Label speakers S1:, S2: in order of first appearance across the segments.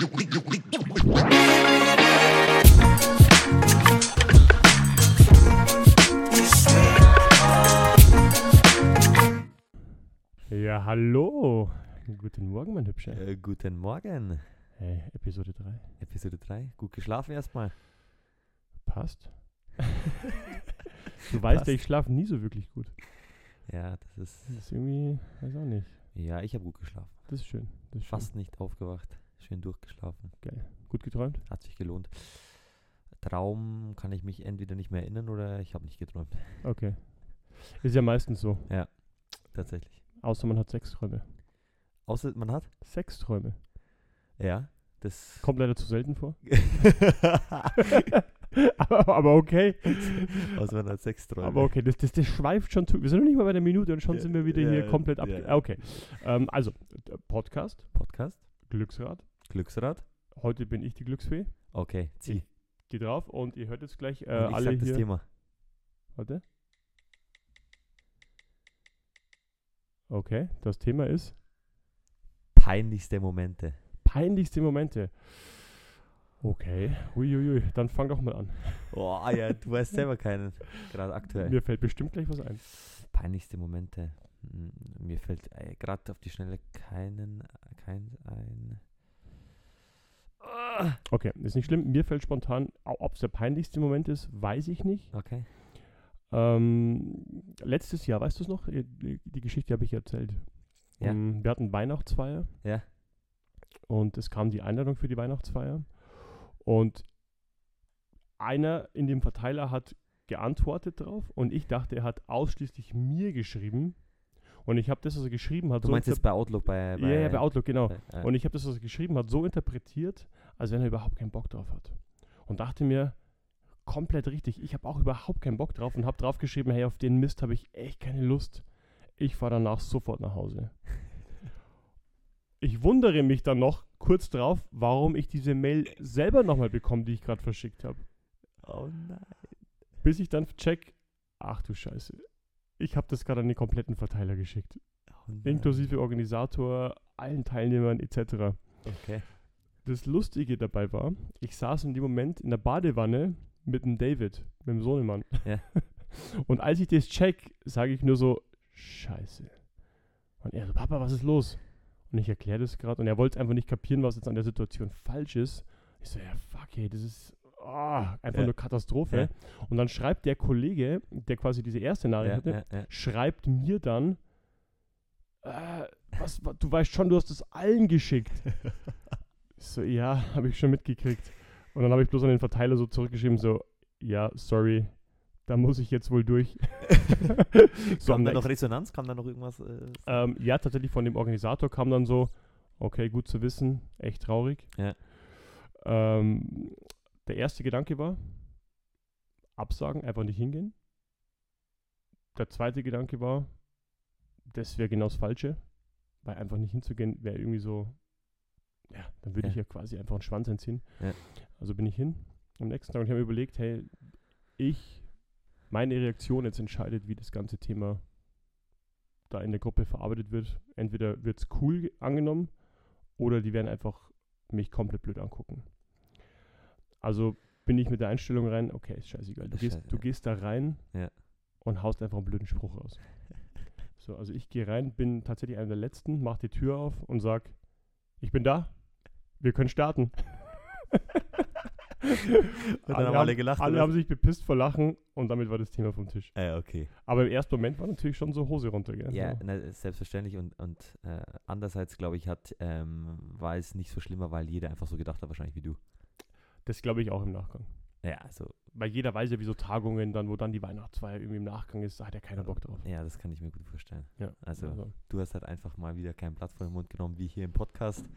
S1: Ja, hallo. Guten Morgen, mein Hübscher.
S2: Äh, guten Morgen.
S1: Hey, Episode 3.
S2: Episode 3. Gut geschlafen erstmal.
S1: Passt. du weißt
S2: Passt.
S1: ja, ich schlafe nie so wirklich gut.
S2: Ja, das ist.
S1: Das ist irgendwie, weiß auch nicht.
S2: Ja, ich habe gut geschlafen.
S1: Das ist schön. Das ist
S2: Fast nicht aufgewacht. Schön durchgeschlafen.
S1: Geil. Gut geträumt?
S2: Hat sich gelohnt. Traum kann ich mich entweder nicht mehr erinnern oder ich habe nicht geträumt.
S1: Okay. Ist ja meistens so.
S2: Tatsächlich.
S1: Außer man hat Sexträume.
S2: Außer man hat?
S1: Sexträume.
S2: Ja. Das.
S1: Kommt leider zu selten vor. aber, aber okay.
S2: Außer man hat sechs Träume.
S1: Aber okay, das, das, das schweift schon zu. Wir sind noch nicht mal bei der Minute und schon
S2: Ja,
S1: sind wir wieder
S2: ja,
S1: hier komplett ab.
S2: ja.
S1: Okay. Ähm, also, Podcast,
S2: Podcast.
S1: Glücksrad.
S2: Glücksrad.
S1: Heute bin ich die Glücksfee.
S2: Okay, zieh.
S1: Geh drauf und ihr hört jetzt gleich äh,
S2: Und ich
S1: alle
S2: sag das
S1: hier.
S2: Thema.
S1: Warte. Okay, das Thema ist
S2: Peinlichste Momente.
S1: peinlichste Momente. Okay, uiuiui, dann fang doch mal an.
S2: Oh ja, du weißt selber keinen. Gerade aktuell.
S1: Mir fällt bestimmt gleich was ein.
S2: Peinlichste Momente. Hm, Mir fällt äh, gerade auf die Schnelle keinen, kein ein.
S1: Okay, ist nicht schlimm. Mir fällt spontan, ob es der peinlichste Moment ist, weiß ich nicht.
S2: Okay.
S1: Ähm, letztes Jahr, weißt du es noch? Äh, Die, Geschichte habe ich erzählt.
S2: Ja.
S1: Ähm, wir hatten Weihnachtsfeier.
S2: Ja.
S1: Und es kam die Einladung für die Weihnachtsfeier. Und einer in dem Verteiler hat geantwortet drauf und ich dachte, er hat ausschließlich mir geschrieben. Und ich habe das, was er geschrieben hat,
S2: Du
S1: so
S2: meinst jetzt bei Outlook bei.
S1: ja, ja, bei Outlook, genau.
S2: bei- äh,
S1: Und ich habe das, was er geschrieben hat, so interpretiert, als wenn er überhaupt keinen Bock drauf hat. Und dachte mir, komplett richtig, ich habe auch überhaupt keinen Bock drauf und habe drauf geschrieben, hey, auf den Mist habe ich echt keine Lust. Ich fahre danach sofort nach Hause. Ich wundere mich dann noch kurz drauf, warum ich diese Mail selber nochmal bekomme, die ich gerade verschickt habe.
S2: oh nein.
S1: Bis ich dann check, ach du Scheiße, ich habe das gerade an den kompletten Verteiler geschickt.
S2: Oh.
S1: Inklusive Organisator, allen Teilnehmern etc.
S2: Okay.
S1: Das Lustige dabei war, ich saß in dem Moment in der Badewanne mit dem David, mit dem Sohnemann.
S2: Ja.
S1: Und als ich das check, sage ich nur so, Scheiße. Und er so, Papa, was ist los? Und ich erkläre das gerade und er wollte einfach nicht kapieren, was jetzt an der Situation falsch ist. Ich so, ja, fuck, ey, das ist ah, einfach
S2: Ja.
S1: nur Katastrophe.
S2: Ja.
S1: Und dann schreibt der Kollege, der quasi diese erste Nachricht hatte, schreibt mir dann, äh, was, wa- du weißt schon, du hast es allen geschickt. So, ja, habe ich schon mitgekriegt. Und dann habe ich bloß an den Verteiler so zurückgeschrieben, so, ja, sorry, da muss ich jetzt wohl durch. so am
S2: Kam da noch Resonanz? Kam da noch irgendwas? Äh,
S1: ähm, ja, tatsächlich von dem Organisator kam dann so, okay, gut zu wissen, echt traurig.
S2: Ja.
S1: Ähm, der erste Gedanke war, absagen, einfach nicht hingehen. Der zweite Gedanke war, das wäre genau das Falsche, weil einfach nicht hinzugehen wäre irgendwie so, ja, dann würde
S2: Ja.
S1: ich ja quasi einfach einen Schwanz entziehen.
S2: Ja.
S1: Also bin ich hin am nächsten Tag und ich habe mir überlegt, hey, ich, meine Reaktion jetzt entscheidet, wie das ganze Thema da in der Gruppe verarbeitet wird. Entweder wird es cool ge- angenommen oder die werden einfach mich komplett blöd angucken. Also bin ich mit der Einstellung rein, okay, ist scheißegal. Du,
S2: Ist
S1: gehst,
S2: scheiße,
S1: du
S2: ja.
S1: gehst da rein
S2: Ja.
S1: und haust einfach einen blöden Spruch raus. So, also ich gehe rein, bin tatsächlich einer der Letzten, mach die Tür auf und sag, ich bin da, wir können starten.
S2: Und dann haben alle gelacht,
S1: Alle haben sich bepisst vor Lachen und damit war das Thema vom Tisch.
S2: äh, okay.
S1: Aber im ersten Moment war natürlich schon so Hose runter, gell?
S2: Ja, na, selbstverständlich. Und, und äh, andererseits, glaube ich, hat, ähm, war es nicht so schlimmer, weil jeder einfach so gedacht hat, wahrscheinlich wie du.
S1: Das glaube ich auch im Nachgang.
S2: Ja, also,
S1: Weil jeder weiß ja, wie so Tagungen dann, wo dann die Weihnachtsfeier irgendwie im Nachgang ist, da hat ja keiner Bock drauf.
S2: ja, das kann ich mir gut vorstellen.
S1: Ja,
S2: Also, du hast halt einfach mal wieder kein Blatt vor den Mund genommen, wie hier im Podcast.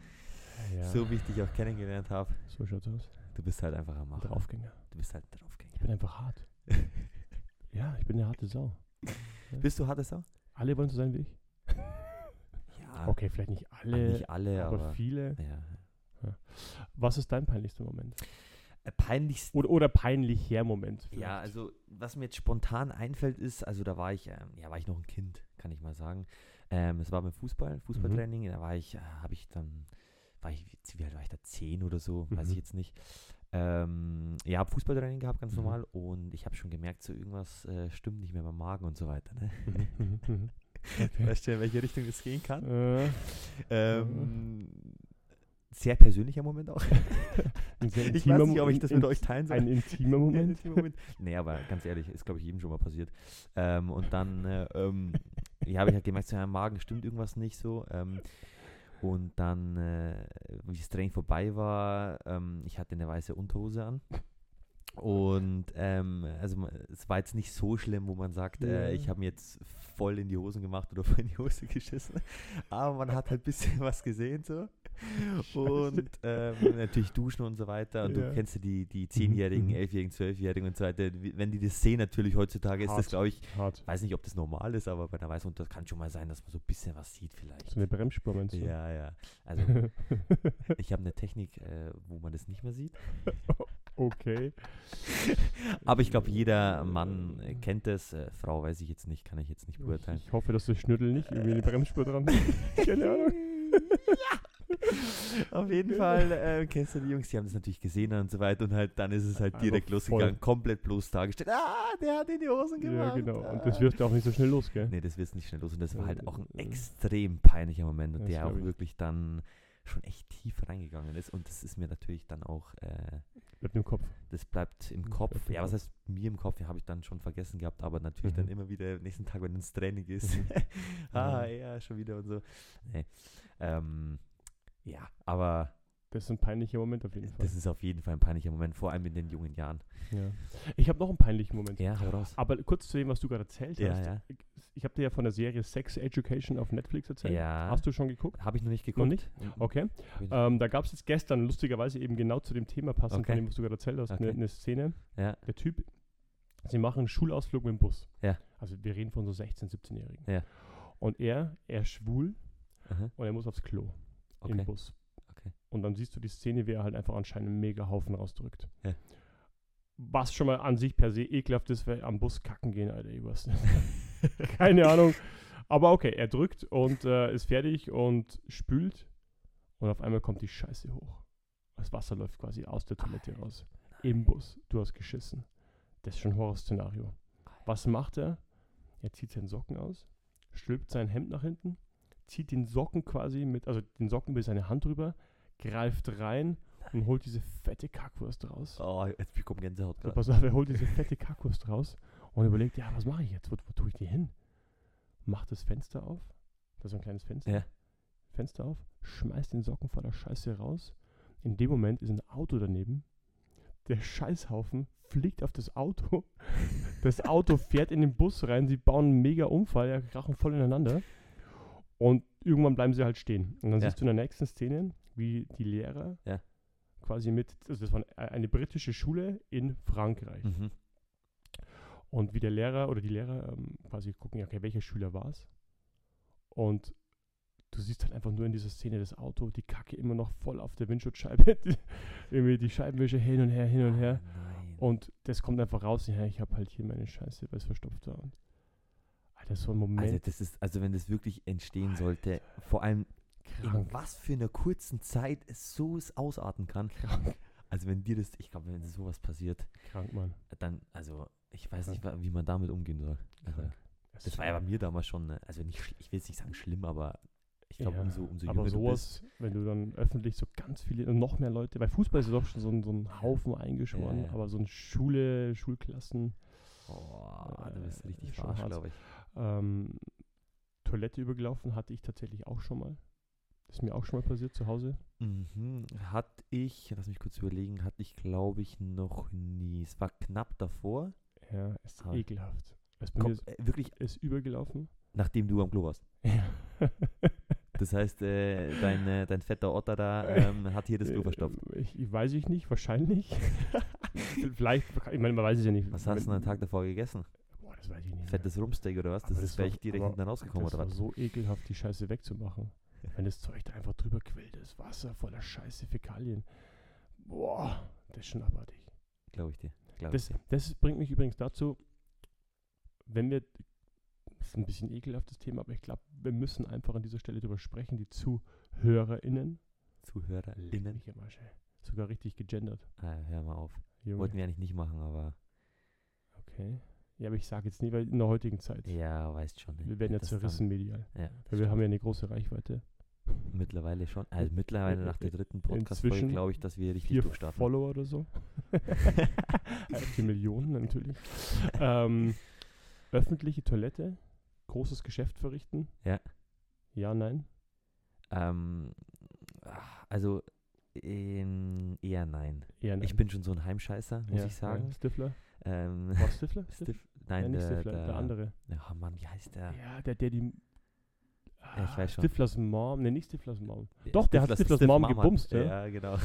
S1: ja,
S2: So wie ich dich auch kennengelernt habe.
S1: so schaut's aus.
S2: Du bist halt einfach am
S1: Ein
S2: Machen.
S1: Draufgänger.
S2: Du bist halt
S1: Ich
S2: Draufgänger.
S1: bin einfach hart. Ja, ich bin eine harte Sau.
S2: Bist du harte Sau?
S1: Alle wollen so sein wie ich.
S2: Ja.
S1: Okay, vielleicht nicht alle,
S2: Nicht alle,
S1: aber,
S2: aber.
S1: viele.
S2: ja.
S1: Was ist dein peinlichster Moment?
S2: Äh, Peinlichst.
S1: Oder, oder peinlicher Moment? vielleicht?
S2: Ja, also was mir jetzt spontan einfällt ist, also da war ich, ähm, ja, war ich noch ein Kind, kann ich mal sagen. Ähm, es war beim Fußball, Fußballtraining, da war ich, äh, habe ich dann war ich, wie alt war ich da, 10 oder so, weiß
S1: Mhm.
S2: ich jetzt nicht. Ähm, ja, habe Fußballtraining gehabt, ganz
S1: Mhm.
S2: normal. Und ich habe schon gemerkt, so irgendwas äh, stimmt nicht mehr beim Magen und so weiter. Ne?
S1: Mhm, mhm, mhm. Okay.
S2: Weißt du, in welche Richtung das gehen kann?
S1: Äh,
S2: Ähm, sehr persönlicher Moment auch.
S1: ein sehr
S2: Ich
S1: intimer
S2: weiß nicht, ob ich das mit euch teilen soll.
S1: Ein intimer Moment.
S2: Ja, Moment. Nee, aber ganz ehrlich, ist glaube ich jedem schon mal passiert. Ähm, und dann äh, ähm, ja, habe ich halt gemerkt, so, ja, Magen stimmt irgendwas nicht so. Ähm, und dann, äh, wie das Training vorbei war, ähm, ich hatte eine weiße Unterhose an. Und ähm, also es war jetzt nicht so schlimm, wo man sagt,
S1: Ja.
S2: äh, ich habe mir jetzt voll in die Hosen gemacht oder voll in die Hose geschissen. Aber man hat halt ein bisschen was gesehen so. Und ähm, natürlich duschen und so weiter. Und
S1: Ja.
S2: du kennst ja die, die 10-Jährigen,
S1: Mhm.
S2: 11-Jährigen, 12-Jährigen und so weiter. Wenn die das sehen, natürlich heutzutage ist das,
S1: Hart.
S2: glaube ich,
S1: Hart.
S2: weiß nicht, ob das normal ist, aber bei einer weißen Unterhose kann schon mal sein, dass man so ein bisschen was sieht vielleicht.
S1: So eine Bremsspur meinst du?
S2: Ja, ja. Also ich habe eine Technik, äh, wo man das nicht mehr sieht.
S1: okay.
S2: Aber ich glaube, jeder Mann äh, kennt es. Äh, Frau weiß ich jetzt nicht, kann ich jetzt nicht beurteilen.
S1: Ich hoffe, dass das Schnüttel nicht irgendwie eine Bremsspur dran hat. Keine Ahnung.
S2: Auf jeden Fall äh, kennst du die Jungs, die haben das natürlich gesehen und so weiter und halt dann ist es halt direkt
S1: voll.
S2: losgegangen, komplett bloß dargestellt. Ah, der hat in die Hosen gemacht.
S1: Ja, genau. Und
S2: ah.
S1: das wirft ja auch nicht so schnell los, gell?
S2: Nee, das wird nicht schnell los und das war halt auch ein extrem peinlicher Moment und
S1: das
S2: der auch
S1: ich.
S2: wirklich dann schon echt tief reingegangen ist und das ist mir natürlich dann auch, äh,
S1: Bleibt im Kopf.
S2: das bleibt im Kopf.
S1: bleibt
S2: Ja, was heißt mir im Kopf? Ja, habe ich dann schon vergessen gehabt, aber natürlich dann
S1: Mhm.
S2: immer wieder nächsten Tag, wenn ins Training ist.
S1: Mhm.
S2: ah,
S1: Ja.
S2: ja, schon wieder und so. Nee. Ähm, ja, aber
S1: Das ist ein peinlicher Moment auf jeden Fall.
S2: das ist auf jeden Fall ein peinlicher Moment, vor allem in den jungen Jahren.
S1: Ja. Ich habe noch einen peinlichen Moment.
S2: Ja, hau raus.
S1: Aber kurz zu dem, was du gerade erzählt
S2: Ja,
S1: hast.
S2: ja.
S1: Ich habe dir ja von der Serie Sex Education auf Netflix erzählt.
S2: Ja.
S1: Hast du schon geguckt?
S2: Habe ich noch nicht geguckt.
S1: nicht?
S2: Mhm.
S1: Okay.
S2: Noch-
S1: Ähm, da gab es jetzt gestern lustigerweise eben genau zu dem Thema passend
S2: Okay.
S1: von dem, was du gerade erzählt hast, eine
S2: Okay.
S1: eine Szene.
S2: Ja,
S1: Der Typ, sie machen einen Schulausflug mit dem Bus.
S2: Ja.
S1: Also wir reden von so 16-, 17-Jährigen.
S2: Ja.
S1: Und er, er ist schwul
S2: aha,
S1: und er muss aufs Klo im
S2: okay.
S1: Bus.
S2: Okay.
S1: Und dann siehst du die Szene, wie er halt einfach anscheinend einen mega Haufen rausdrückt.
S2: Ja.
S1: Was schon mal an sich per se ekelhaft ist, weil am Bus kacken gehen, Alter. Nicht. Keine Ahnung. Aber okay, er drückt und äh, ist fertig und spült. Und auf einmal kommt die Scheiße hoch. Das Wasser läuft quasi aus der Toilette raus. Im Bus. Du hast geschissen. Das ist schon ein Horrorszenario. Was macht er? Er zieht seinen Socken aus, stülpt sein Hemd nach hinten, zieht den Socken quasi mit, also den Socken mit seine Hand drüber, greift rein und holt diese fette Kackwurst raus.
S2: Oh, jetzt bekommt Gänsehaut gerade.
S1: pass auf, er holt diese fette Kackwurst raus und überlegt, ja, was mache ich jetzt? Wo, wo tue ich die hin? Macht das Fenster auf. Das ist ein kleines Fenster.
S2: Ja.
S1: Fenster auf, schmeißt den Socken vor der Scheiße raus. In dem Moment ist ein Auto daneben. Der Scheißhaufen fliegt auf das Auto. Das Auto fährt in den Bus rein. Sie bauen einen mega Unfall, ja, krachen voll ineinander. Und irgendwann bleiben sie halt stehen. Und dann
S2: Ja.
S1: siehst du in der nächsten Szene, wie die Lehrer
S2: Ja.
S1: quasi mit, also das war eine- britische Schule in Frankreich.
S2: Mhm.
S1: Und wie der Lehrer oder die Lehrer ähm, quasi gucken, ja, okay, welcher Schüler war es? Und du siehst halt einfach nur in dieser Szene das Auto, die Kacke immer noch voll auf der Windschutzscheibe, die, irgendwie die Scheibenwische hin und her, hin und her.
S2: Nein.
S1: Und das kommt einfach raus, ja, ich habe halt hier meine Scheiße, weil es verstopft war. Und, Alter, so ein Moment
S2: also das ist, also wenn das wirklich entstehen sollte, vor allem in
S1: krank.
S2: was für einer kurzen Zeit es so es ausarten kann.
S1: Krank,
S2: Also wenn dir das, ich glaube, wenn sowas passiert,
S1: krank, Mann.
S2: dann, also ich weiß nicht, wa- wie man damit umgehen soll. Also,
S1: Krank.
S2: das war ja bei mir damals schon, ne, also nicht, ich will jetzt nicht sagen schlimm, aber ich glaube,
S1: Ja,
S2: umso, umso
S1: aber
S2: jünger du bist.
S1: sowas, wenn du dann öffentlich so ganz viele und noch mehr Leute, weil Fußball ist ja doch schon so ein, so ein Haufen eingeschworen,
S2: Ja, ja.
S1: aber so ein Schule, Schulklassen,
S2: Oh, du bist
S1: äh,
S2: richtig verarscht, glaube ich.
S1: Ähm, Toilette übergelaufen hatte ich tatsächlich auch schon mal. Das ist mir auch schon mal passiert zu Hause.
S2: Mhm. Hatte ich, lass mich kurz überlegen, hatte ich glaube ich noch nie. Es war knapp davor.
S1: Ja, ist
S2: Ah.
S1: ekelhaft. Es
S2: Komm,
S1: ist,
S2: äh, wirklich,
S1: ist übergelaufen.
S2: nachdem du am Klo warst.
S1: Ja.
S2: Das heißt, äh, dein, äh, dein fetter Otter da ähm, hat hier das Klo verstopft.
S1: Äh, Ich, ich weiß ich nicht, wahrscheinlich. Vielleicht, ich meine, man weiß es ja nicht.
S2: Was hast du denn am Tag davor gegessen?
S1: Das weiß ich nicht. mehr.
S2: Fettes Rumpsteak oder was? Das,
S1: das
S2: ist wäre ich direkt hinten rausgekommen
S1: das
S2: oder
S1: war
S2: was?
S1: so ekelhaft, die Scheiße wegzumachen. Wenn das Zeug da einfach drüber quillt, das Wasser voller Scheiße, Fäkalien. Boah, das ist schon abartig.
S2: Glaube ich dir. Glaub ich
S1: Das,
S2: dir.
S1: das bringt mich übrigens dazu, wenn wir, das ist ein bisschen ekelhaftes Thema, aber ich glaube, wir müssen einfach an dieser Stelle drüber sprechen, die ZuhörerInnen.
S2: ZuhörerInnen.
S1: Mich am Arsch, ey. Sogar richtig gegendert.
S2: Ah, hör mal auf.
S1: Junge.
S2: Wollten wir eigentlich nicht machen, aber
S1: Okay. Ja, aber ich sage jetzt nie, weil in der heutigen Zeit.
S2: ja, weißt schon. ne?
S1: Wir werden ja
S2: dann-
S1: zerrissen medial.
S2: Ja,
S1: Weil wir haben ja eine große Reichweite.
S2: mittlerweile schon. Also mittlerweile nach der dritten Podcast-Folge glaube ich, dass wir richtig
S1: Vier
S2: durchstarten.
S1: Follower oder so. Vier Millionen natürlich. ähm, öffentliche Toilette, großes Geschäft verrichten.
S2: Ja.
S1: Ja, nein.
S2: Ähm, also ähm, eher nein.
S1: Eher nein.
S2: Ich bin schon so ein Heimscheißer, muss
S1: ja,
S2: ich sagen.
S1: Ja, Stifler.
S2: Ähm,
S1: Was Stifler?
S2: Stiff, nein,
S1: nicht
S2: der,
S1: Stifler,
S2: der,
S1: der, andere.
S2: Oh Mann, wie heißt der?
S1: Ja, der, der die.
S2: Ja, ich weiß schon.
S1: Stiflers Mom. Ne, nicht Stiflers Mom.
S2: Ja,
S1: Doch, der hat
S2: Stiflers-
S1: Stiflers Mom
S2: hat-
S1: gebumst, ja.
S2: Ja, genau.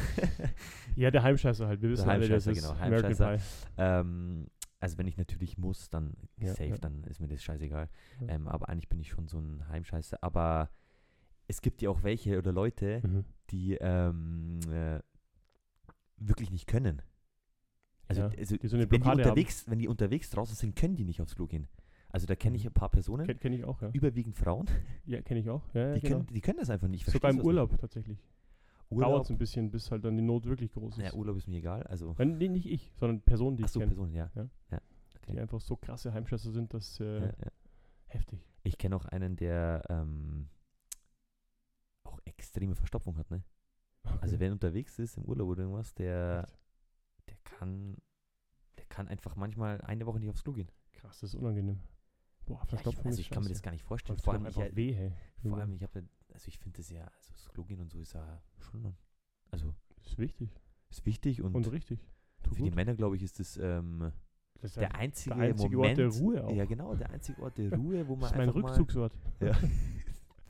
S1: Ja, der Heimscheißer halt. Wir wissen alle, das
S2: Heimscheißer,
S1: ist
S2: genau,
S1: American
S2: ähm, also wenn ich natürlich muss, dann
S1: Ja,
S2: safe,
S1: ja.
S2: dann ist mir das scheißegal.
S1: Ja.
S2: Ähm, aber eigentlich bin ich schon so ein Heimscheißer. Aber es gibt ja auch welche oder Leute,
S1: Mhm.
S2: die ähm, äh, wirklich nicht können. Also,
S1: Ja,
S2: also
S1: die so
S2: wenn, die
S1: haben.
S2: unterwegs, wenn die unterwegs draußen sind, können die nicht aufs Klo gehen. Also da kenne ich
S1: Mhm.
S2: ein paar Personen,
S1: Kenn, kenn ich auch, ja.
S2: überwiegend Frauen,
S1: Ja, kenne ich auch. Ja,
S2: die,
S1: genau.
S2: können, die können das einfach nicht.
S1: Sogar im Urlaub tatsächlich.
S2: ich-
S1: Dauert es ein bisschen, bis halt dann die Not wirklich groß ist.
S2: ja, Urlaub ist mir egal. Also,
S1: Nein, nee, nicht ich, sondern Personen, die
S2: ach
S1: ich
S2: so,
S1: kenne,
S2: Personen, ja.
S1: Ja.
S2: ja.
S1: die
S2: Okay.
S1: einfach so krasse Heimscheißer sind, dass äh,
S2: Ja,
S1: heftig.
S2: Ich kenne auch einen, der ähm, auch extreme Verstopfung hat, ne? Also
S1: Okay.
S2: wenn er unterwegs ist im Urlaub oder irgendwas, der,
S1: Echt?
S2: Der kann, der kann einfach manchmal eine Woche nicht aufs Klo gehen.
S1: Krass, das ist unangenehm. Boah,
S2: Ja, ich,
S1: Verstopfung
S2: also ich kann mir das gar nicht vorstellen.
S1: Das
S2: Vor allem, ich,
S1: weh, hey.
S2: vor allem, ich habe, also ich finde das ja, also das Klo gehen und so ist ja schon, also
S1: ist wichtig
S2: ist wichtig und,
S1: und, richtig. Tut
S2: für die
S1: gut.
S2: Männer glaube ich ist das ähm,
S1: Das ist
S2: der
S1: ein-
S2: einzige,
S1: einzige Ort
S2: Moment,
S1: der Ruhe auch.
S2: ja genau, der einzige Ort der Ruhe, wo man
S1: das ist mein Rückzugsort.
S2: Ja.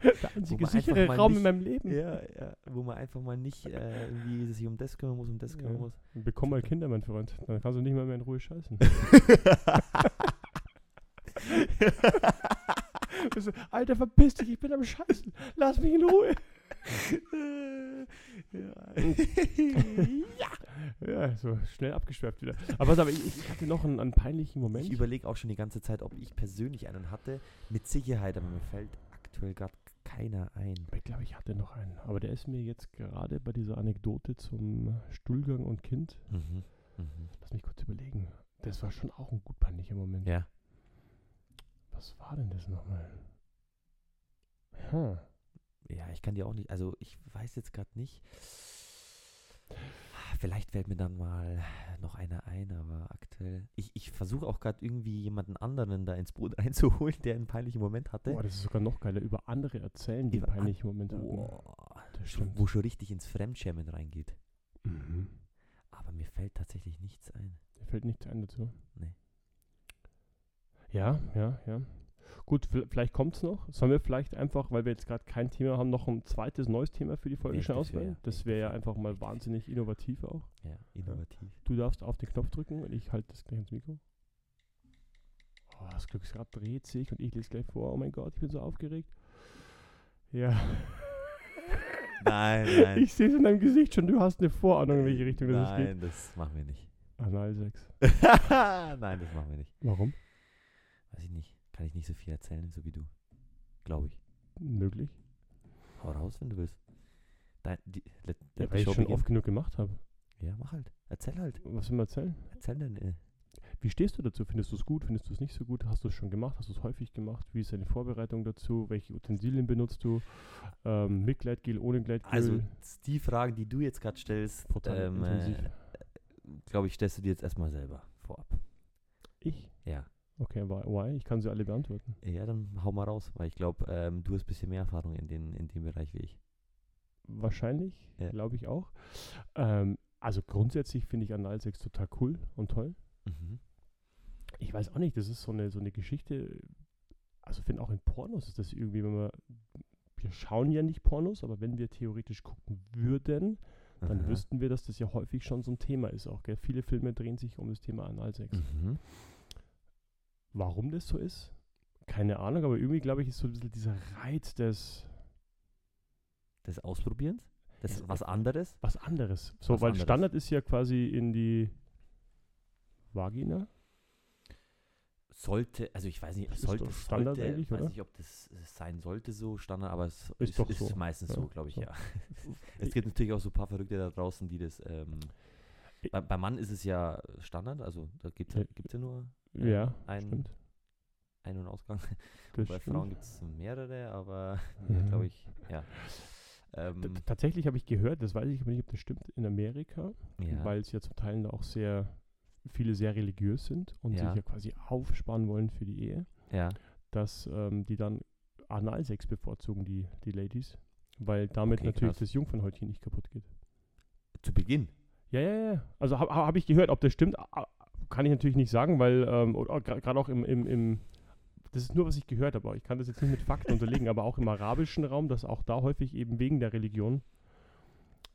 S1: der einzige sichere Raum
S2: nicht-
S1: in meinem Leben.
S2: ja, ja, wo man einfach mal nicht äh, irgendwie sich um das kümmern muss, um das kümmern
S1: Ja.
S2: muss.
S1: Bekomm mal Kinder, mein Freund. Dann kannst du nicht mal mehr in Ruhe scheißen. Alter, verpiss dich, ich bin am Scheißen. Lass mich in Ruhe. Ja, so schnell abgeschwärft wieder. Aber, pass auf, ich, ich hatte noch einen, einen peinlichen Moment.
S2: Ich überlege auch schon die ganze Zeit, ob ich persönlich einen hatte. Mit Sicherheit, aber mir fällt aktuell gerade keiner ein.
S1: Ich glaube, ich hatte noch einen. Aber der ist mir jetzt gerade bei dieser Anekdote zum Stuhlgang und Kind.
S2: Mhm. Mhm.
S1: Lass mich kurz überlegen. Das war schon auch ein gut peinlicher Moment.
S2: Ja.
S1: Was war denn das nochmal? Hm.
S2: Ja, ich kann dir auch nicht, also ich weiß jetzt gerade nicht. Vielleicht fällt mir dann mal noch einer ein, aber aktuell. Ich, ich versuche auch gerade irgendwie jemanden anderen da ins Boot reinzuholen, der einen peinlichen Moment hatte.
S1: Boah, das ist sogar noch geiler. Über andere erzählen, die
S2: Über
S1: einen
S2: an-
S1: peinlichen Moment hatten.
S2: Boah,
S1: stimmt.
S2: wo schon richtig ins Fremdschämen reingeht.
S1: Mhm.
S2: Aber mir fällt tatsächlich nichts ein.
S1: Mir fällt nichts ein dazu.
S2: Nee.
S1: Ja, ja, ja. Gut, vi- vielleicht kommt es noch. Sollen wir vielleicht einfach, weil wir jetzt gerade kein Thema haben, noch ein zweites neues Thema für die Folge schon auswählen? Das wäre ja einfach mal wahnsinnig innovativ auch.
S2: Ja, innovativ.
S1: Du darfst auf den Knopf drücken und ich halte das gleich ins Mikro. Oh, das Glücksrad dreht sich und ich lese gleich vor. Oh mein Gott, ich bin so aufgeregt. Ja.
S2: Nein, nein.
S1: Ich sehe es in deinem Gesicht schon. Du hast eine Vorahnung, in welche Richtung das geht.
S2: Nein, das machen wir nicht.
S1: Analsex.
S2: nein, das machen wir nicht.
S1: Warum?
S2: Weiß ich nicht. Kann ich nicht so viel erzählen, so wie du. Glaube ich.
S1: Möglich.
S2: Hau raus, wenn du willst. Dein, die, let,
S1: Ja,
S2: let
S1: weil
S2: the
S1: ich schon
S2: begin.
S1: oft genug gemacht habe.
S2: Ja, mach halt. Erzähl halt.
S1: Was will man erzählen?
S2: Erzähl denn. Äh,
S1: Wie stehst du dazu? Findest du es gut? Findest du es nicht so gut? Hast du es schon gemacht? Hast du es häufig gemacht? Wie ist deine Vorbereitung dazu? Welche Utensilien benutzt du? Ähm, mit Gleitgel, ohne Gleitgel?
S2: also, die Fragen, die du jetzt gerade stellst, ähm, äh, glaube ich, stellst du dir jetzt erstmal selber vorab.
S1: ich?
S2: Ja.
S1: Okay, why? Ich kann sie alle beantworten.
S2: Ja, dann hau mal raus, weil ich glaube, ähm, du hast ein bisschen mehr Erfahrung in, den, in dem Bereich wie ich.
S1: Wahrscheinlich,
S2: Ja.
S1: glaube ich auch. Ähm, also grundsätzlich finde ich Analsex total cool und toll.
S2: Mhm.
S1: Ich weiß auch nicht, das ist so eine, so eine Geschichte. Also finde auch in Pornos ist das irgendwie, wenn wir, wir schauen ja nicht Pornos, aber wenn wir theoretisch gucken würden, dann
S2: Aha.
S1: wüssten wir, dass das ja häufig schon so ein Thema ist auch. Gell? Viele Filme drehen sich um das Thema Analsex.
S2: Mhm.
S1: Warum das so ist? Keine Ahnung, aber irgendwie glaube ich, ist so ein bisschen dieser Reiz des
S2: Des Ausprobierens? Das ist was anderes?
S1: was anderes. So,
S2: Was
S1: weil
S2: anderes.
S1: Standard ist ja quasi in die Vagina.
S2: sollte, also ich weiß nicht,
S1: Ist
S2: sollte,
S1: doch Standard
S2: sollte
S1: eigentlich,
S2: weiß
S1: oder?
S2: nicht, ob das sein sollte so Standard, aber es
S1: Ist
S2: ist,
S1: doch
S2: ist
S1: so.
S2: meistens
S1: Ja,
S2: so, glaube ich, ja. Es gibt natürlich auch so ein paar Verrückte da draußen, die das, ähm, bei, beim Mann ist es ja Standard, also da gibt es
S1: Ja.
S2: nur
S1: Ja,
S2: einen
S1: stimmt.
S2: Ein- und Ausgang.
S1: Das
S2: bei. Frauen gibt es mehrere, aber
S1: Mhm.
S2: glaube ich, ja. Ähm,
S1: Tatsächlich habe ich gehört, das weiß ich aber nicht, ob das stimmt, in Amerika,
S2: ja.
S1: weil sie ja zum Teil auch sehr, viele sehr religiös sind und
S2: Ja.
S1: sich ja quasi aufsparen wollen für die Ehe,
S2: ja.
S1: dass ähm, die dann Analsex bevorzugen, die, die Ladies, weil damit
S2: Okay,
S1: natürlich
S2: krass.
S1: das Jungfernhäutchen nicht kaputt geht.
S2: Zu Beginn.
S1: Ja, ja, ja. Also habe hab ich gehört, ob das stimmt, kann ich natürlich nicht sagen, weil, ähm, gerade auch im, im, im, das ist nur, was ich gehört habe, aber ich kann das jetzt nicht mit Fakten unterlegen, aber auch im arabischen Raum, dass auch da häufig eben wegen der Religion,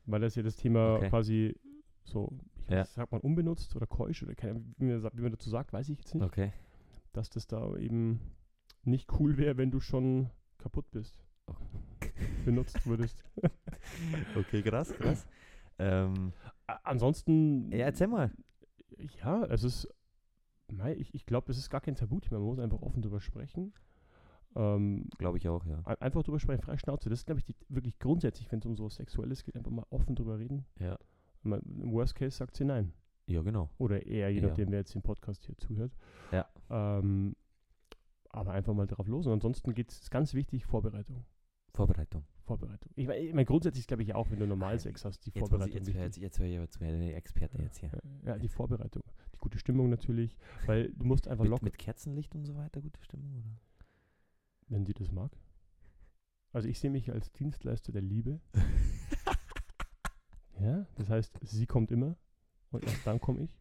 S1: weil das ja das Thema
S2: Okay.
S1: quasi so, ich
S2: Ja.
S1: sagt man unbenutzt oder keusch oder keine, wie, man, wie man dazu sagt, weiß ich jetzt nicht,
S2: Okay.
S1: dass das da eben nicht cool wäre, wenn du schon kaputt bist.
S2: Oh.
S1: Benutzt würdest.
S2: Okay, krass, krass. ähm,
S1: Ansonsten.
S2: ja, erzähl mal.
S1: Ja, es ist. Mei, ich ich glaube, es ist gar kein Tabuthema. Man muss einfach offen drüber sprechen. Ähm,
S2: Glaube ich auch, ja.
S1: ein- einfach drüber sprechen, frei Schnauze. Das ist, glaube ich, die, wirklich grundsätzlich, wenn es um so Sexuelles geht, einfach mal offen drüber reden.
S2: Ja.
S1: Mal, Im Worst Case sagt sie nein.
S2: Ja, genau.
S1: Oder eher, je
S2: Ja.
S1: nachdem, wer jetzt den Podcast hier zuhört.
S2: Ja.
S1: Ähm, aber einfach mal drauf los. Und ansonsten geht es ganz wichtig, Vorbereitung.
S2: Vorbereitung.
S1: Vorbereitung. Ich meine, ich mein, grundsätzlich glaube ich auch, wenn du normal Sex hast, die
S2: Jetzt, muss ich,
S1: Vorbereitung.
S2: jetzt, hör, jetzt, jetzt höre ich aber zu mir, der Experte jetzt hier.
S1: Ja, die Vorbereitung. Die gute Stimmung natürlich, weil du musst einfach
S2: Mit,
S1: locker,
S2: mit Kerzenlicht und so weiter, gute Stimmung, oder?
S1: wenn sie das mag. Also ich sehe mich als Dienstleister der Liebe. Ja, das heißt, sie kommt immer und erst dann komme ich.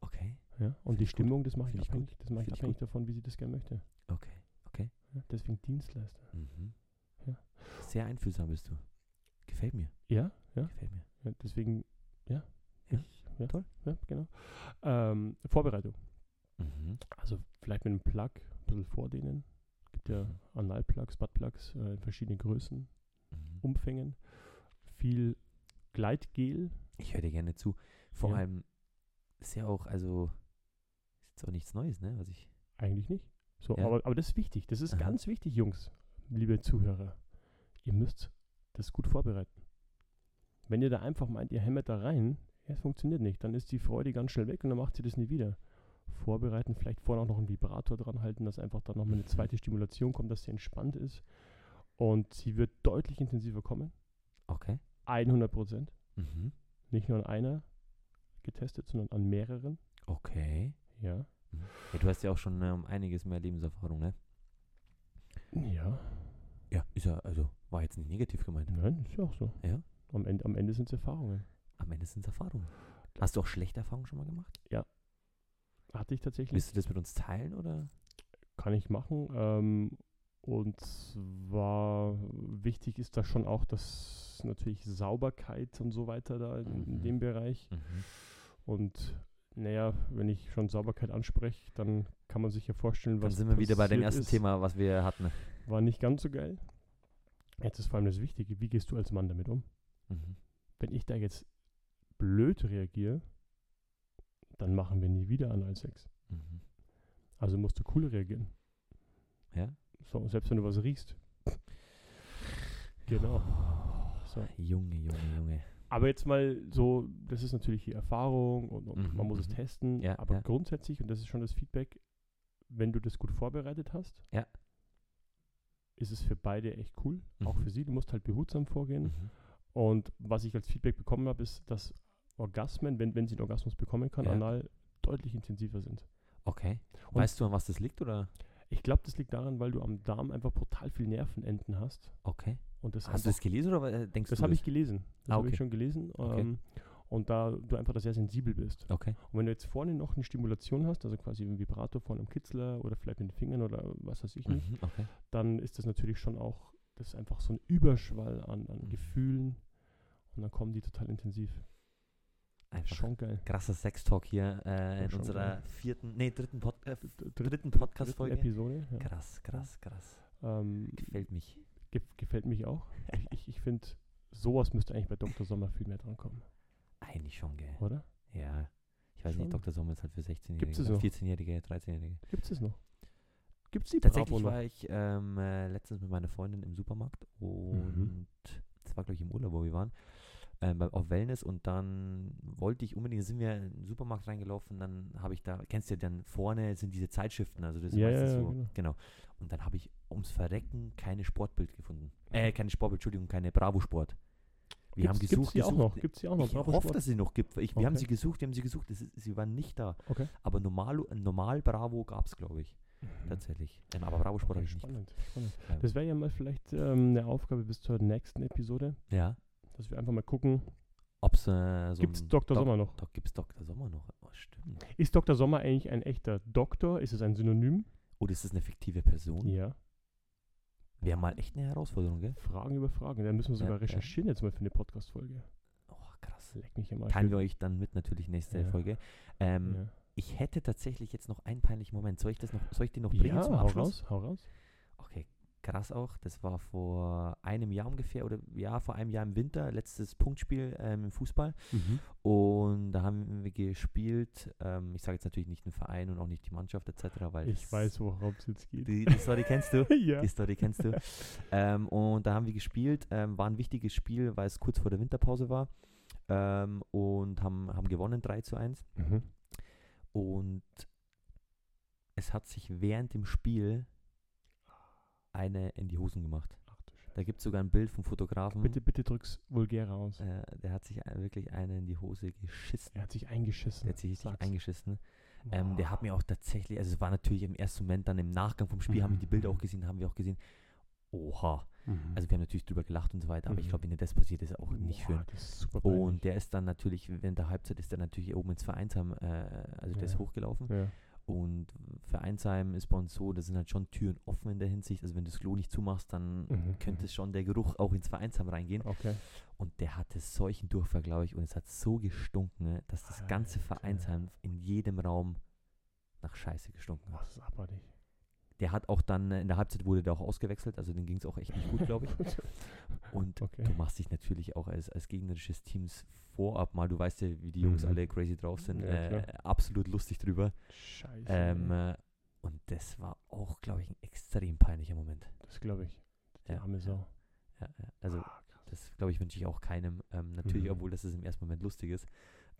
S2: Okay,
S1: Ja, und
S2: Find
S1: die
S2: ich gut.
S1: Stimmung, das mache ich
S2: ich
S1: abhängig, das mache ich abhängig davon, wie sie das gerne möchte.
S2: okay, okay.
S1: Ja, deswegen Dienstleister.
S2: Mhm. Sehr einfühlsam bist du. Gefällt mir,
S1: Ja, ja,
S2: gefällt mir.
S1: ja deswegen, ja.
S2: Ja,
S1: ich, ja
S2: toll.
S1: Ja, genau. Ähm, Vorbereitung.
S2: Mhm.
S1: Also vielleicht mit einem Plug ein bisschen vordehnen. Es gibt ja
S2: Mhm.
S1: Analplugs, Buttplugs äh, in verschiedenen Größen,
S2: Mhm.
S1: Umfängen. Viel Gleitgel.
S2: Ich höre dir gerne zu. Vor
S1: Ja.
S2: allem ist ja auch, also, ist jetzt auch nichts Neues, ne? Was ich.
S1: Eigentlich nicht. So,
S2: Ja.
S1: aber, aber das ist wichtig. Das ist
S2: Aha.
S1: ganz wichtig, Jungs, liebe Zuhörer. Ihr müsst das gut vorbereiten. Wenn ihr da einfach meint, ihr hämmert da rein, ja, es funktioniert nicht. Dann ist die Freude ganz schnell weg und dann macht sie das nie wieder. Vorbereiten, vielleicht vorne auch noch einen Vibrator dran halten, dass einfach dann nochmal eine zweite Stimulation kommt, dass sie entspannt ist. Und sie wird deutlich intensiver kommen.
S2: Okay.
S1: 100 Prozent.
S2: Mhm.
S1: Nicht nur an einer getestet, sondern an mehreren.
S2: Okay.
S1: Ja.
S2: Mhm. Ja, du hast ja auch schon äh, um einiges mehr Lebenserfahrung, ne?
S1: Ja.
S2: Ja, ist ja, also, war jetzt nicht negativ gemeint.
S1: Nein, ist ja auch so.
S2: Ja.
S1: Am Ende, am Ende sind es Erfahrungen.
S2: Am Ende sind es Erfahrungen. Hast du auch schlechte Erfahrungen schon mal gemacht?
S1: Hatte ich tatsächlich.
S2: Willst du das mit uns teilen oder?
S1: Kann ich machen. Ähm, und zwar wichtig ist da schon auch, dass natürlich Sauberkeit und so weiter da in,
S2: Mhm.
S1: dem Bereich.
S2: Mhm.
S1: Und naja, wenn ich schon Sauberkeit anspreche, dann kann man sich ja vorstellen,
S2: Dann
S1: was
S2: sind wir wieder bei dem ersten
S1: ist.
S2: Thema, was wir hatten.
S1: War nicht ganz so geil. Jetzt ist vor allem das Wichtige, wie gehst du als Mann damit um?
S2: Mhm.
S1: Wenn ich da jetzt blöd reagiere, dann machen wir nie wieder Analsex.
S2: Mhm.
S1: Also musst du cool reagieren.
S2: Ja?
S1: So, selbst wenn du was riechst. Genau. So.
S2: Junge, Junge, Junge.
S1: Aber jetzt mal so, das ist natürlich die Erfahrung und, und
S2: Mhm,
S1: man muss es
S2: mhm.
S1: testen.
S2: Ja,
S1: aber
S2: ja.
S1: grundsätzlich, und das ist schon das Feedback, wenn du das gut vorbereitet hast,
S2: Ja.
S1: Ist es für beide echt cool. Auch
S2: Mhm.
S1: für sie. Du musst halt behutsam vorgehen.
S2: Mhm.
S1: Und was ich als Feedback bekommen habe, ist, dass Orgasmen, wenn, wenn sie einen Orgasmus bekommen kann,
S2: Ja.
S1: anal deutlich intensiver sind.
S2: Okay.
S1: Und-
S2: weißt du, an was das liegt oder?
S1: Ich glaube, das liegt daran, weil du am Darm einfach brutal viel Nervenenden hast.
S2: Okay.
S1: Und das
S2: Hast du das gelesen oder äh, denkst
S1: Das
S2: du
S1: habe ich gelesen. Das
S2: Ah,
S1: habe ich
S2: okay.
S1: schon gelesen.
S2: Okay.
S1: Ähm, und da du einfach da sehr sensibel bist.
S2: Okay.
S1: Und wenn du jetzt vorne noch eine Stimulation hast, also quasi ein Vibrator vorne am Kitzler oder vielleicht mit den Fingern oder was weiß ich nicht,
S2: Mhm. Okay.
S1: dann ist das natürlich schon auch, das ist einfach so ein Überschwall an, an
S2: Mhm.
S1: Gefühlen und dann kommen die total intensiv.
S2: Einfach
S1: Schon geil.
S2: krasser Sex-Talk hier äh, in unserer
S1: geil.
S2: vierten, nee, dritten, Pod äh,
S1: Dritt-
S2: dritten Podcast-Folge.
S1: Episode. Ja.
S2: Krass, krass, krass.
S1: Ähm,
S2: Gefällt mich.
S1: gef gefällt mich auch. ich ich, ich finde, sowas müsste eigentlich bei Dr. Sommer viel mehr dran kommen,
S2: Eigentlich schon, gell?
S1: oder?
S2: Ja. Ich weiß
S1: Schon.
S2: nicht, Dr. Sommer ist halt für 16-Jährige,
S1: Gibt's es noch?
S2: 14-Jährige, 13-Jährige.
S1: Gibt es noch? Gibt es die
S2: Tatsächlich
S1: Bravo
S2: war ich ähm, äh, letztens mit meiner Freundin im Supermarkt und
S1: Mhm.
S2: das war, glaube ich, im Urlaub, wo wir waren, ähm, auf Wellness und dann wollte ich unbedingt, sind wir in den Supermarkt reingelaufen, dann habe ich da, kennst du ja dann vorne sind diese Zeitschriften, also das ist
S1: Ja,
S2: meistens
S1: ja,
S2: so,
S1: genau.
S2: genau. Und dann habe ich ums Verrecken keine Sportbild gefunden. Äh, keine Sportbild, Entschuldigung, keine Bravo Sport. Wir haben
S1: Gibt's-
S2: gesucht,
S1: gibt's die auch noch? Gibt's die auch noch?
S2: Ich
S1: Bravo
S2: hoffe, dass es sie noch gibt. Ich, Wir haben
S1: Okay.
S2: sie gesucht, wir haben sie gesucht, es ist, sie waren nicht da.
S1: Okay.
S2: Aber normal, normal Bravo gab es, glaube ich, tatsächlich. Ähm, aber Bravo Sport
S1: Okay,
S2: habe ich nicht.
S1: spannend, spannend.
S2: Ähm,
S1: Das wäre ja mal vielleicht ähm, eine Aufgabe bis zur nächsten Episode,
S2: ja.
S1: dass wir einfach mal gucken,
S2: Ob es äh, so
S1: gibt es
S2: ein
S1: Dr.
S2: Doc-
S1: Sommer noch?
S2: Doc, gibt es Dr. Sommer noch? Oh, stimmt.
S1: Ist Dr. Sommer eigentlich ein echter Doktor? Ist es ein Synonym?
S2: Oder ist das eine fiktive Person?
S1: Ja.
S2: Wäre mal echt eine Herausforderung, gell?
S1: Fragen über Fragen. Da müssen wir
S2: Ja,
S1: sogar
S2: ja.
S1: recherchieren jetzt mal für eine Podcast-Folge.
S2: Oh, krass.
S1: Leck mich immer.
S2: Teilen wir euch dann mit natürlich nächste
S1: Ja.
S2: Folge. Ähm,
S1: Ja,
S2: Ich hätte tatsächlich jetzt noch einen peinlichen Moment. Soll ich das noch, soll ich den noch bringen
S1: ja
S2: zum
S1: hau
S2: Abschluss?
S1: raus, hau raus.
S2: Okay, krass auch. Das war vor einem Jahr ungefähr oder ja, vor einem Jahr im Winter, letztes Punktspiel ähm, im Fußball. Und da haben wir gespielt. Ähm, ich sage jetzt natürlich nicht den Verein und auch nicht die Mannschaft etc., weil
S1: Ich weiß, worauf es jetzt geht.
S2: die, die Story kennst du.
S1: ja.
S2: Die Story kennst du. ähm, und da haben wir gespielt. Ähm, war ein wichtiges Spiel, weil es kurz vor der Winterpause war. Ähm, und haben, haben gewonnen 3 zu 1.
S1: Mhm.
S2: Und es hat sich während dem Spiel eine in die Hosen gemacht.
S1: Ach du Scheiße.
S2: Da gibt es sogar ein Bild vom Fotografen.
S1: Bitte, bitte drück's vulgär aus.
S2: Äh, der hat sich wirklich eine in die Hose geschissen.
S1: Er hat sich eingeschissen.
S2: Der hat sich richtig
S1: Sag's.
S2: eingeschissen. Ähm, der hat mir auch tatsächlich, also es war natürlich im ersten Moment dann im Nachgang vom Spiel, haben wir die Bilder
S1: Mhm.
S2: auch gesehen, haben wir auch gesehen, oha.
S1: Mhm.
S2: Also wir haben natürlich drüber gelacht und so weiter, aber ich
S1: Mhm.
S2: glaube, wenn das passiert, ist auch nicht schön. Und der ist dann natürlich, während der Halbzeit ist er natürlich oben ins Vereinsheim, äh, also der ist
S1: Ja.
S2: hochgelaufen.
S1: ja.
S2: Und Vereinsheim ist bei uns so, da sind halt schon Türen offen in der Hinsicht. Also wenn du das Klo nicht zumachst, dann
S1: Mhm,
S2: könnte
S1: mhm.
S2: es schon der Geruch auch ins Vereinsheim reingehen.
S1: Okay.
S2: Und der hatte solchen Durchfall, glaube ich, und es hat so gestunken, dass das ganze
S1: Alter.
S2: Vereinsheim in jedem Raum nach Scheiße gestunken hat.
S1: das ist abartig.
S2: Der hat auch dann, äh, in der Halbzeit wurde der auch ausgewechselt, also dem ging es auch echt nicht gut, glaube ich. Und
S1: Okay.
S2: du machst dich natürlich auch als, als gegnerisches Teams vorab mal, du weißt ja, wie die Jungs
S1: Mhm.
S2: alle crazy drauf sind,
S1: Ja,
S2: äh, absolut lustig drüber.
S1: Scheiße.
S2: Ähm, äh, und das war auch, glaube ich, ein extrem peinlicher Moment.
S1: das glaube ich. Die
S2: ja,
S1: arme. Sau.
S2: Ja. Also,
S1: Ah,
S2: das, glaube ich, wünsche ich auch keinem. Ähm, natürlich,
S1: Mhm.
S2: obwohl das ist im ersten Moment lustig ist.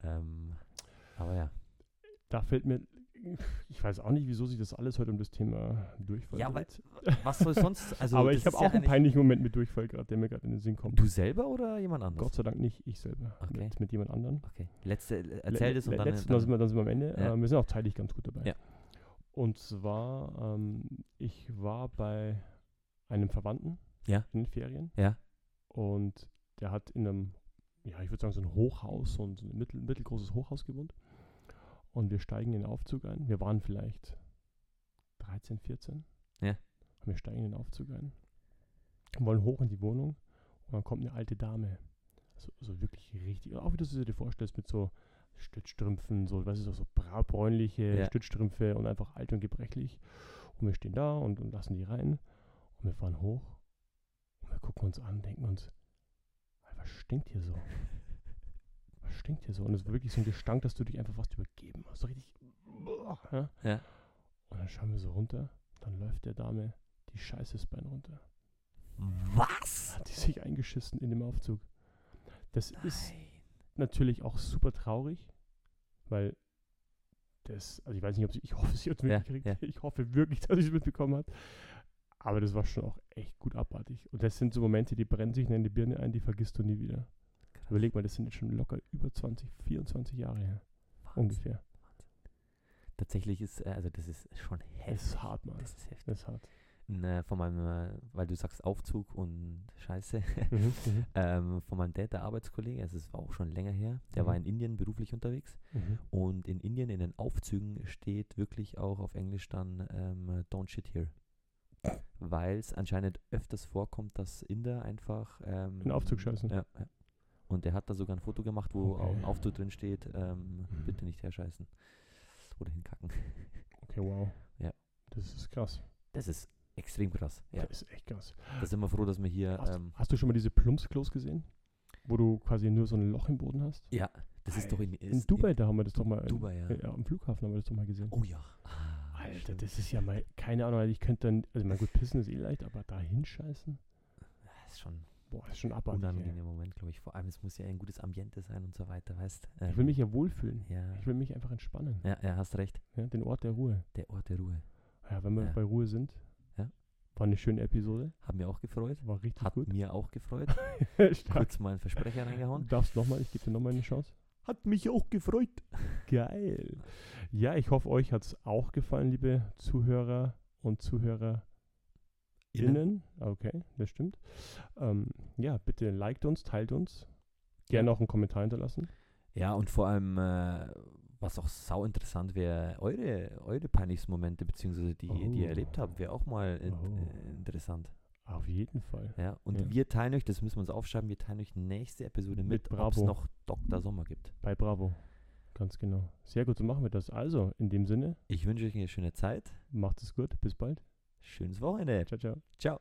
S2: Ähm, aber ja.
S1: Da fällt mir, ich weiß auch nicht, wieso sich das alles heute um das Thema Durchfall
S2: Ja, weil-
S1: dreht.
S2: Was soll sonst? Also,
S1: Aber
S2: das
S1: ich habe
S2: ist ja
S1: auch einen
S2: eigentlich-
S1: peinlichen Moment mit Durchfall gerade, der mir gerade in den Sinn kommt.
S2: Du selber oder jemand anderes?
S1: Gott sei Dank nicht ich selber.
S2: Okay.
S1: Mit, mit jemand anderem.
S2: Okay. Letzte, äh, erzähl das und dann.
S1: letzten,
S2: dann
S1: dann, sind wir, dann sind wir am Ende.
S2: Ja.
S1: Ähm, wir sind auch zeitlich ganz gut dabei.
S2: Ja.
S1: Und zwar, ähm, ich war bei einem Verwandten
S2: Ja.
S1: in den Ferien.
S2: Ja.
S1: Und der hat in einem, ja, ich würde sagen, so ein Hochhaus, so ein, so ein mittel, mittelgroßes Hochhaus gewohnt. Und wir steigen in den Aufzug ein. Wir waren vielleicht 13, 14.
S2: Ja.
S1: Und wir steigen in den Aufzug ein. Wollen hoch in die Wohnung. Und dann kommt eine alte Dame. Also, also wirklich richtig, auch wie du dir vorstellst, mit so Stützstrümpfen, so, weißt du, so, so bräunliche
S2: Ja.
S1: Stützstrümpfe und einfach alt und gebrechlich. Und wir stehen da und, und lassen die rein. Und wir fahren hoch. Und wir gucken uns an, denken uns, "Alter, was stinkt hier so? Stinkt hier so? Und es war wirklich so ein Gestank, dass du dich einfach fast übergeben hast. So richtig. Ja?
S2: Ja.
S1: Und dann schauen wir so runter. Dann läuft der Dame die Scheiße das Bein runter.
S2: Was?
S1: Hat die sich eingeschissen in dem Aufzug. Das ist
S2: Nein.
S1: natürlich auch super traurig, weil das, also ich weiß nicht, ob sie, ich hoffe, sie hat es
S2: Ja,
S1: mitgekriegt.
S2: ja.
S1: Ich hoffe wirklich, dass sie es mitbekommen hat. Aber das war schon auch echt gut abartig. Und das sind so Momente, die brennen sich in die Birne ein, die vergisst du nie wieder. Überleg mal, das sind jetzt schon locker über 20, 24 Jahre her.
S2: Wahnsinn.
S1: Ungefähr.
S2: Tatsächlich ist, äh, also das ist schon heftig.
S1: Es ist hart, Mann.
S2: Das ist heftig.
S1: Das ist hart.
S2: N, äh, von meinem, äh, weil du sagst Aufzug und Scheiße,
S1: Mhm, mhm,
S2: ähm, von meinem Dad, der Arbeitskollege, also es war auch schon länger her, der
S1: Mhm.
S2: war in Indien beruflich unterwegs
S1: mhm.
S2: und in Indien in den Aufzügen steht wirklich auch auf Englisch dann ähm, Don't shit here. Weil es anscheinend öfters vorkommt, dass Inder einfach ähm,
S1: In Aufzug scheißen.
S2: Ja, ja. Und der hat da sogar ein Foto gemacht, wo
S1: Okay.
S2: auf dem Aufzug drin steht, ähm,
S1: Mhm.
S2: bitte nicht herscheißen. Oder hinkacken.
S1: Okay, wow.
S2: Ja.
S1: Das ist krass.
S2: Das ist extrem krass. Ja.
S1: Das ist echt krass.
S2: Da sind wir froh, dass wir hier.
S1: Hast,
S2: Ähm,
S1: hast du schon mal diese Plumpsklos gesehen? Wo du quasi nur so ein Loch im Boden hast?
S2: ja, Das ist doch in,
S1: In
S2: ist
S1: Dubai, da haben wir das doch mal.
S2: Dubai, ja.
S1: äh, am Flughafen haben wir das doch mal gesehen.
S2: Oh ja. Ah,
S1: Alter,
S2: stimmt.
S1: das ist ja mal, keine Ahnung, ich könnte dann, also mein gut, pissen ist eh leicht, aber da hinscheißen,
S2: Das ist schon
S1: boah, ist schon abartig.
S2: unangenehmer Moment, glaube ich. Vor allem, es muss ja ein gutes Ambiente sein und so weiter, weißt
S1: Ich
S2: ähm,
S1: will mich ja wohlfühlen.
S2: Ja,
S1: Ich will mich einfach entspannen.
S2: ja, ja, hast recht.
S1: Ja, den Ort der Ruhe.
S2: Der Ort der Ruhe.
S1: Ja, wenn wir
S2: Ja.
S1: bei Ruhe sind.
S2: Ja.
S1: War eine schöne Episode.
S2: Hat mir auch gefreut.
S1: War richtig
S2: Hat
S1: gut.
S2: mir auch gefreut. Kurz mal einen Versprecher
S1: Du
S2: reingehauen.
S1: darfst nochmal, ich gebe dir nochmal eine Chance.
S2: Hat mich auch gefreut.
S1: Geil. Ja, ich hoffe, euch hat es auch gefallen, liebe Zuhörer und Zuhörerinnen. Okay, das stimmt. Ähm, ja, bitte liked uns, teilt uns. Gerne auch einen Kommentar hinterlassen.
S2: Ja, und vor allem, äh, was auch sau interessant wäre, eure, eure peinlichsten Momente, beziehungsweise die, die ihr
S1: Oh.
S2: erlebt habt, wäre auch mal in,
S1: Oh.
S2: äh, interessant.
S1: Auf jeden Fall.
S2: Ja, und
S1: Ja.
S2: wir teilen euch, das müssen wir uns aufschreiben, wir teilen euch nächste Episode
S1: Mit
S2: mit, ob es noch Dr. Sommer gibt.
S1: Bei Bravo. Ganz genau. Sehr gut, so machen wir das. Also, in dem Sinne,
S2: Ich wünsche euch eine schöne Zeit.
S1: macht es gut. Bis bald.
S2: Schönes Wochenende.
S1: Ciao, ciao.
S2: Ciao.